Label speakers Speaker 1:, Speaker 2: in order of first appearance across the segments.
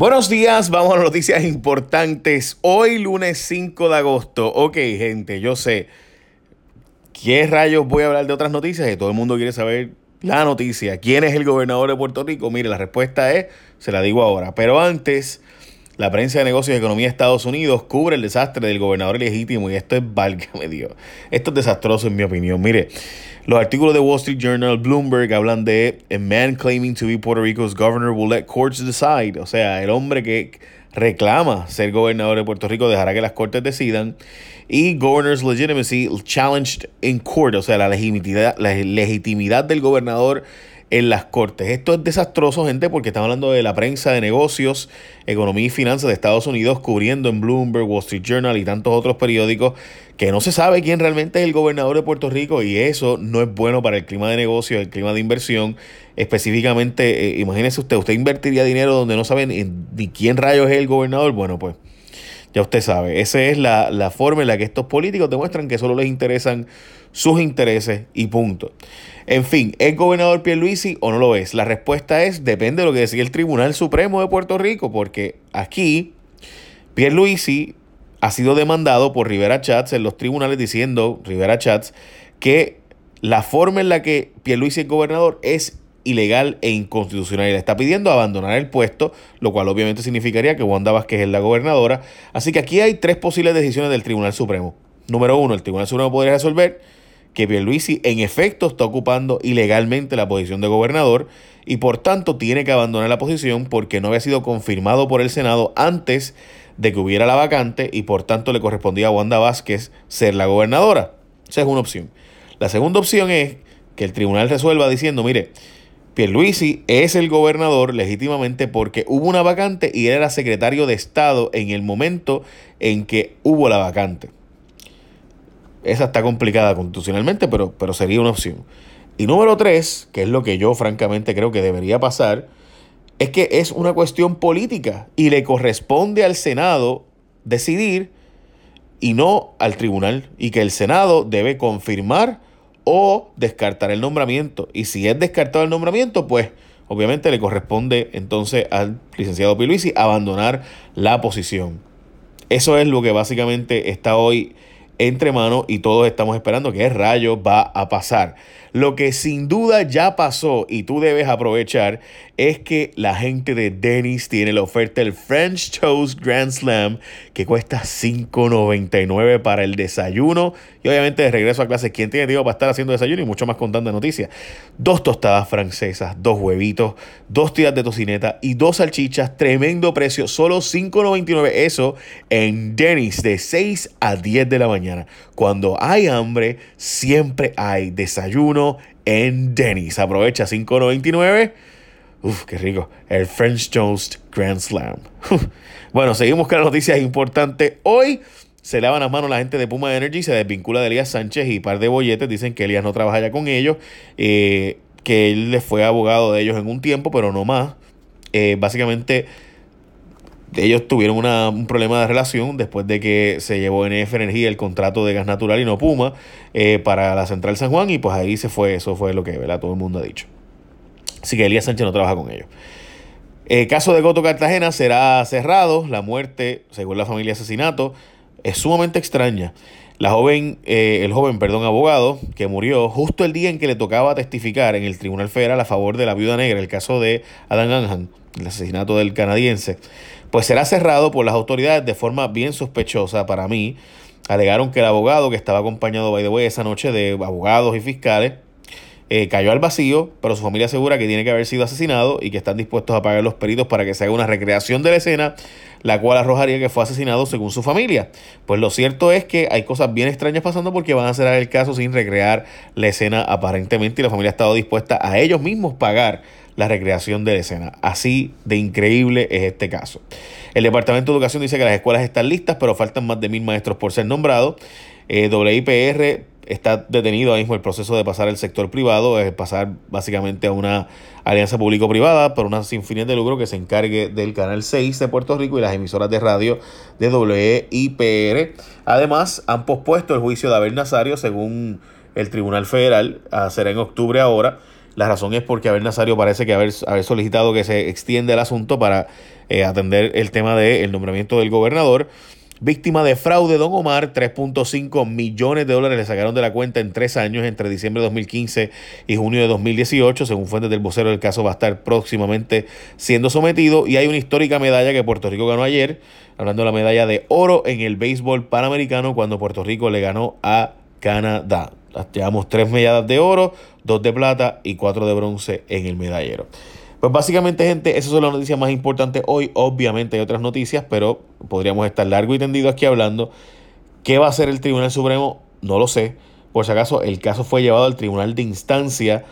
Speaker 1: Buenos días, vamos a noticias importantes. Hoy lunes 5 de agosto. Ok, gente, yo sé. ¿Qué rayos voy a hablar de otras noticias? Que todo el mundo quiere saber la noticia. ¿Quién es el gobernador de Puerto Rico? Mire, la respuesta es, se la digo ahora. Pero antes, la prensa de negocios y economía de Estados Unidos cubre el desastre del gobernador ilegítimo y esto es válgame Dios. Esto es desastroso en mi opinión. Mire, los artículos de Wall Street Journal, Bloomberg hablan de a man claiming to be Puerto Rico's governor will let courts decide. O sea, el hombre que reclama ser gobernador de Puerto Rico dejará que las cortes decidan. Y governor's legitimacy challenged in court, o sea, la legitimidad, la legitimidad del gobernador en las cortes. Esto es desastroso, gente, porque estamos hablando de la prensa de negocios, economía y finanzas de Estados Unidos, cubriendo en Bloomberg, Wall Street Journal y tantos otros periódicos que no se sabe quién realmente es el gobernador de Puerto Rico y eso no es bueno para el clima de negocios, el clima de inversión. Específicamente, eh, imagínese usted, usted invertiría dinero donde no sabe ni, quién rayos es el gobernador. Bueno, pues ya usted sabe, esa es la, la forma en la que estos políticos demuestran que solo les interesan sus intereses y punto. En fin, ¿es gobernador Pierluisi o no lo es? La respuesta es depende de lo que decía el Tribunal Supremo de Puerto Rico, porque aquí Pierluisi ha sido demandado por Rivera Chats en los tribunales diciendo, Rivera Chats, que la forma en la que Pierluisi es gobernador es ilegal e inconstitucional y le está pidiendo abandonar el puesto, lo cual obviamente significaría que Wanda Vázquez es la gobernadora. Así que aquí hay tres posibles decisiones del Tribunal Supremo. Número uno, el Tribunal Supremo podría resolver que Pierluisi en efecto está ocupando ilegalmente la posición de gobernador y por tanto tiene que abandonar la posición porque no había sido confirmado por el Senado antes de que hubiera la vacante y por tanto le correspondía a Wanda Vázquez ser la gobernadora. Esa es una opción. La segunda opción es que el tribunal resuelva diciendo, mire, Pierluisi es el gobernador legítimamente porque hubo una vacante y él era secretario de Estado en el momento en que hubo la vacante. Esa está complicada constitucionalmente, pero, pero sería una opción. Y número tres, que es lo que yo francamente creo que debería pasar, es que es una cuestión política y le corresponde al Senado decidir y no al tribunal. Y que el Senado debe confirmar o descartar el nombramiento. Y si es descartado el nombramiento, pues obviamente le corresponde entonces al licenciado Piluisi abandonar la posición. Eso es lo que básicamente está hoy entre manos y todos estamos esperando qué rayo va a pasar. Lo que sin duda ya pasó y tú debes aprovechar es que la gente de Dennis tiene la oferta del French Toast Grand Slam que cuesta $5.99 para el desayuno y obviamente de regreso a clase. ¿Quién tiene tiempo para estar haciendo desayuno y mucho más contando noticias? Dos tostadas francesas, dos huevitos, dos tiras de tocineta y dos salchichas. Tremendo precio, solo $5.99. Eso en Dennis de 6 a 10 de la mañana. Cuando hay hambre, siempre hay desayuno en Dennis. Aprovecha $5.99 Uf, qué rico. El French Toast Grand Slam. bueno, seguimos con las noticias importantes. Hoy se lavan las manos la gente de Puma Energy, se desvincula de Elías Sánchez y par de bolletes. Dicen que Elías no trabaja ya con ellos, eh, que él le fue abogado de ellos en un tiempo, pero no más. Eh, básicamente, ellos tuvieron un problema de relación después de que se llevó NF Energía el contrato de gas natural y no Puma eh, para la central San Juan y pues ahí se fue, eso fue lo que ¿verdad? todo el mundo ha dicho. Así que Elías Sánchez no trabaja con ellos. El caso de Goto Cartagena será cerrado. La muerte, según la familia asesinato, es sumamente extraña. La joven, eh, el joven, perdón, abogado, que murió justo el día en que le tocaba testificar en el Tribunal Federal a favor de la viuda negra, el caso de Adam Anhan, el asesinato del canadiense, pues será cerrado por las autoridades de forma bien sospechosa para mí. Alegaron que el abogado que estaba acompañado, by the way, esa noche de abogados y fiscales, eh, cayó al vacío, pero su familia asegura que tiene que haber sido asesinado y que están dispuestos a pagar los peritos para que se haga una recreación de la escena, la cual arrojaría que fue asesinado según su familia. Pues lo cierto es que hay cosas bien extrañas pasando porque van a cerrar el caso sin recrear la escena aparentemente y la familia ha estado dispuesta a ellos mismos pagar la recreación de la escena. Así de increíble es este caso. El Departamento de Educación dice que las escuelas están listas, pero faltan más de mil maestros por ser nombrados. Eh, WIPR está detenido ahora mismo el proceso de pasar al sector privado, es pasar básicamente a una alianza público-privada por una sin fines de lucro que se encargue del Canal 6 de Puerto Rico y las emisoras de radio de WIPR. Además, han pospuesto el juicio de Abel Nazario según el Tribunal Federal, a será en octubre ahora. La razón es porque Abel Nazario parece que haber, haber solicitado que se extienda el asunto para eh, atender el tema del nombramiento del gobernador. Víctima de fraude, Don Omar, 3.5 millones de dólares le sacaron de la cuenta en tres años, entre diciembre de 2015 y junio de 2018. Según fuentes del vocero, el caso va a estar próximamente siendo sometido. Y hay una histórica medalla que Puerto Rico ganó ayer, hablando de la medalla de oro en el béisbol panamericano, cuando Puerto Rico le ganó a Canadá. Llevamos tres medallas de oro, dos de plata y cuatro de bronce en el medallero. Pues básicamente, gente, esas son las noticias más importantes hoy. Obviamente hay otras noticias, pero podríamos estar largo y tendido aquí hablando. ¿Qué va a hacer el Tribunal Supremo? No lo sé. Por si acaso, el caso fue llevado al Tribunal de Instancia.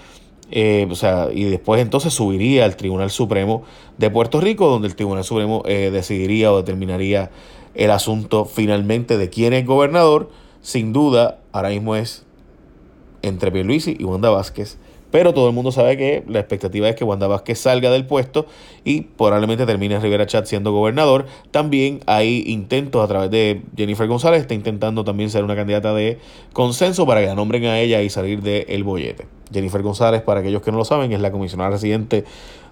Speaker 1: Eh, o sea, y después entonces subiría al Tribunal Supremo de Puerto Rico, donde el Tribunal Supremo eh, decidiría o determinaría el asunto finalmente de quién es gobernador. Sin duda, ahora mismo es entre Pierluisi y Wanda Vázquez. Pero todo el mundo sabe que la expectativa es que Wanda Vázquez salga del puesto y probablemente termine Rivera Chat siendo gobernador. También hay intentos a través de Jennifer González, está intentando también ser una candidata de consenso para que la nombren a ella y salir del bollete. Jennifer González, para aquellos que no lo saben, es la comisionada residente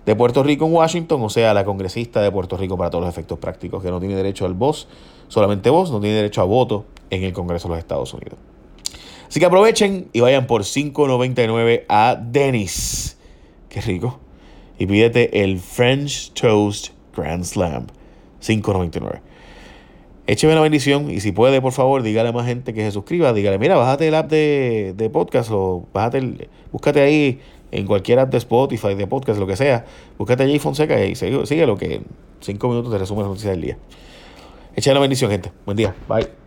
Speaker 1: de Puerto Rico en Washington, o sea, la congresista de Puerto Rico para todos los efectos prácticos, que no tiene derecho al voz, solamente voz, no tiene derecho a voto en el Congreso de los Estados Unidos. Así que aprovechen y vayan por 5.99 a Dennis. Qué rico. Y pídete el French Toast Grand Slam. 5.99. Écheme la bendición y si puede, por favor, dígale a más gente que se suscriba. Dígale, mira, bájate el app de, de podcast o bájate el, búscate ahí en cualquier app de Spotify, de podcast, lo que sea. Búscate allí Fonseca y sigue, lo que en 5 minutos te resume la noticia del día. Échame la bendición, gente. Buen día. Bye.